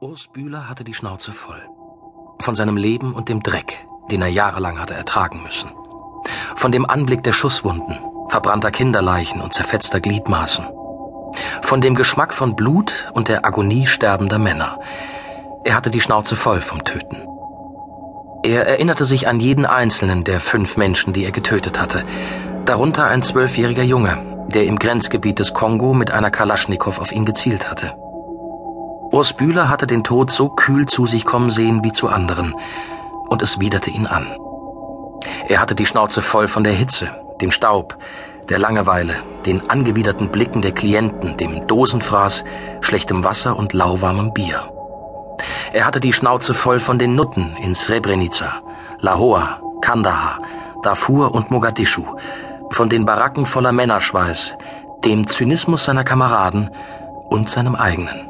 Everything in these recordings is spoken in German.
Urs Bühler hatte die Schnauze voll. Von seinem Leben und dem Dreck, den er jahrelang hatte ertragen müssen. Von dem Anblick der Schusswunden, verbrannter Kinderleichen und zerfetzter Gliedmaßen. Von dem Geschmack von Blut und der Agonie sterbender Männer. Er hatte die Schnauze voll vom Töten. Er erinnerte sich an jeden einzelnen der fünf Menschen, die er getötet hatte, darunter ein zwölfjähriger Junge, der im Grenzgebiet des Kongo mit einer Kalaschnikow auf ihn gezielt hatte. Urs Bühler hatte den Tod so kühl zu sich kommen sehen wie zu anderen, und es widerte ihn an. Er hatte die Schnauze voll von der Hitze, dem Staub, der Langeweile, den angewiderten Blicken der Klienten, dem Dosenfraß, schlechtem Wasser und lauwarmem Bier. Er hatte die Schnauze voll von den Nutten in Srebrenica, Lahore, Kandahar, Darfur und Mogadischu, von den Baracken voller Männerschweiß, dem Zynismus seiner Kameraden und seinem eigenen.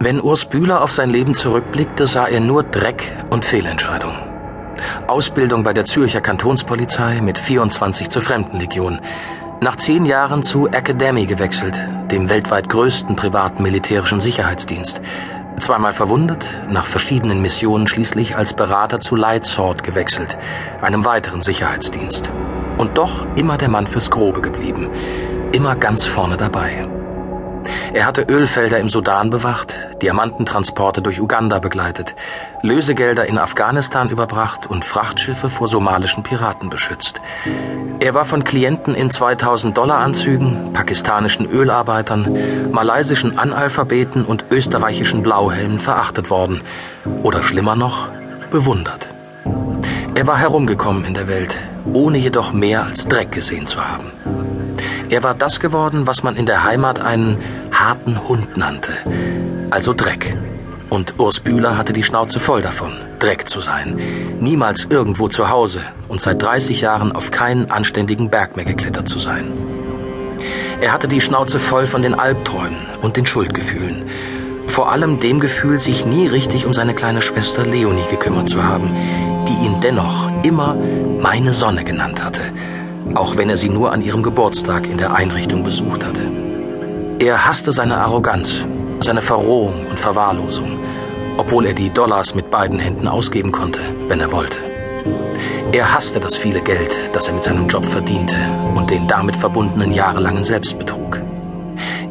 Wenn Urs Bühler auf sein Leben zurückblickte, sah er nur Dreck und Fehlentscheidungen. Ausbildung bei der Zürcher Kantonspolizei mit 24 zur Fremdenlegion. Nach zehn Jahren zu Academy gewechselt, dem weltweit größten privaten militärischen Sicherheitsdienst. Zweimal verwundet, nach verschiedenen Missionen schließlich als Berater zu Lightsword gewechselt, einem weiteren Sicherheitsdienst. Und doch immer der Mann fürs Grobe geblieben, immer ganz vorne dabei. Er hatte Ölfelder im Sudan bewacht, Diamantentransporte durch Uganda begleitet, Lösegelder in Afghanistan überbracht und Frachtschiffe vor somalischen Piraten beschützt. Er war von Klienten in 2000 Dollar Anzügen, pakistanischen Ölarbeitern, malaysischen Analphabeten und österreichischen Blauhelmen verachtet worden oder schlimmer noch, bewundert. Er war herumgekommen in der Welt, ohne jedoch mehr als Dreck gesehen zu haben. Er war das geworden, was man in der Heimat einen harten Hund nannte, also Dreck. Und Urs Bühler hatte die Schnauze voll davon, Dreck zu sein, niemals irgendwo zu Hause und seit 30 Jahren auf keinen anständigen Berg mehr geklettert zu sein. Er hatte die Schnauze voll von den Albträumen und den Schuldgefühlen, vor allem dem Gefühl, sich nie richtig um seine kleine Schwester Leonie gekümmert zu haben, die ihn dennoch immer meine Sonne genannt hatte, auch wenn er sie nur an ihrem Geburtstag in der Einrichtung besucht hatte. Er hasste seine Arroganz, seine Verrohung und Verwahrlosung, obwohl er die Dollars mit beiden Händen ausgeben konnte, wenn er wollte. Er hasste das viele Geld, das er mit seinem Job verdiente und den damit verbundenen jahrelangen Selbstbetrug.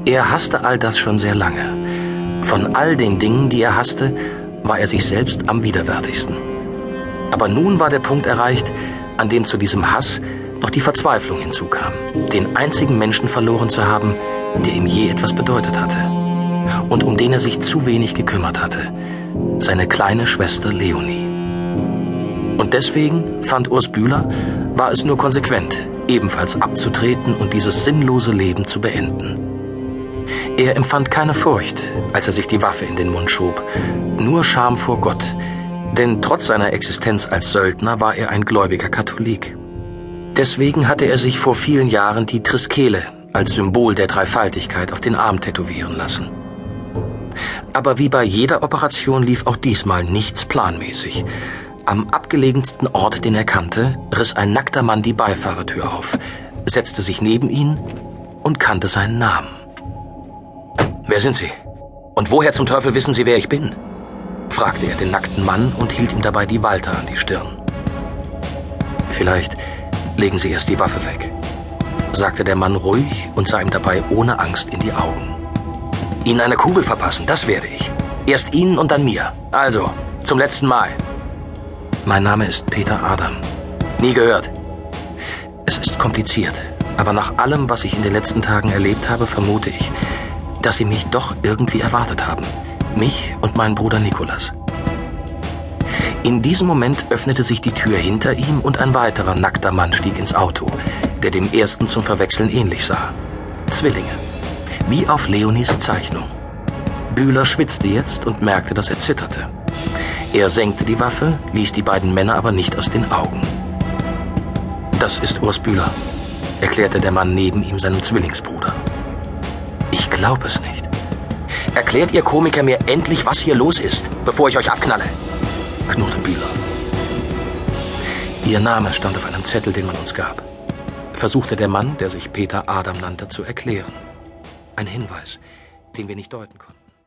Er hasste all das schon sehr lange. Von all den Dingen, die er hasste, war er sich selbst am widerwärtigsten. Aber nun war der Punkt erreicht, an dem zu diesem Hass noch die Verzweiflung hinzukam, den einzigen Menschen verloren zu haben, der ihm je etwas bedeutet hatte und um den er sich zu wenig gekümmert hatte, seine kleine Schwester Leonie. Und deswegen, fand Urs Bühler, war es nur konsequent, ebenfalls abzutreten und dieses sinnlose Leben zu beenden. Er empfand keine Furcht, als er sich die Waffe in den Mund schob, nur Scham vor Gott, denn trotz seiner Existenz als Söldner war er ein gläubiger Katholik. Deswegen hatte er sich vor vielen Jahren die Triskele als Symbol der Dreifaltigkeit auf den Arm tätowieren lassen. Aber wie bei jeder Operation lief auch diesmal nichts planmäßig. Am abgelegensten Ort, den er kannte, riss ein nackter Mann die Beifahrertür auf, setzte sich neben ihn und kannte seinen Namen. Wer sind Sie? Und woher zum Teufel wissen Sie, wer ich bin? fragte er den nackten Mann und hielt ihm dabei die Walter an die Stirn. Vielleicht Legen Sie erst die Waffe weg, sagte der Mann ruhig und sah ihm dabei ohne Angst in die Augen. Ihnen eine Kugel verpassen, das werde ich. Erst Ihnen und dann mir. Also, zum letzten Mal. Mein Name ist Peter Adam. Nie gehört. Es ist kompliziert, aber nach allem, was ich in den letzten Tagen erlebt habe, vermute ich, dass Sie mich doch irgendwie erwartet haben. Mich und meinen Bruder Nikolas. In diesem Moment öffnete sich die Tür hinter ihm und ein weiterer nackter Mann stieg ins Auto, der dem ersten zum Verwechseln ähnlich sah. Zwillinge. Wie auf Leonis Zeichnung. Bühler schwitzte jetzt und merkte, dass er zitterte. Er senkte die Waffe, ließ die beiden Männer aber nicht aus den Augen. Das ist Urs Bühler, erklärte der Mann neben ihm seinem Zwillingsbruder. Ich glaube es nicht. Erklärt ihr Komiker mir endlich, was hier los ist, bevor ich euch abknalle knurrte Bühler. Ihr Name stand auf einem Zettel, den man uns gab. Versuchte der Mann, der sich Peter Adam nannte, zu erklären. Ein Hinweis, den wir nicht deuten konnten.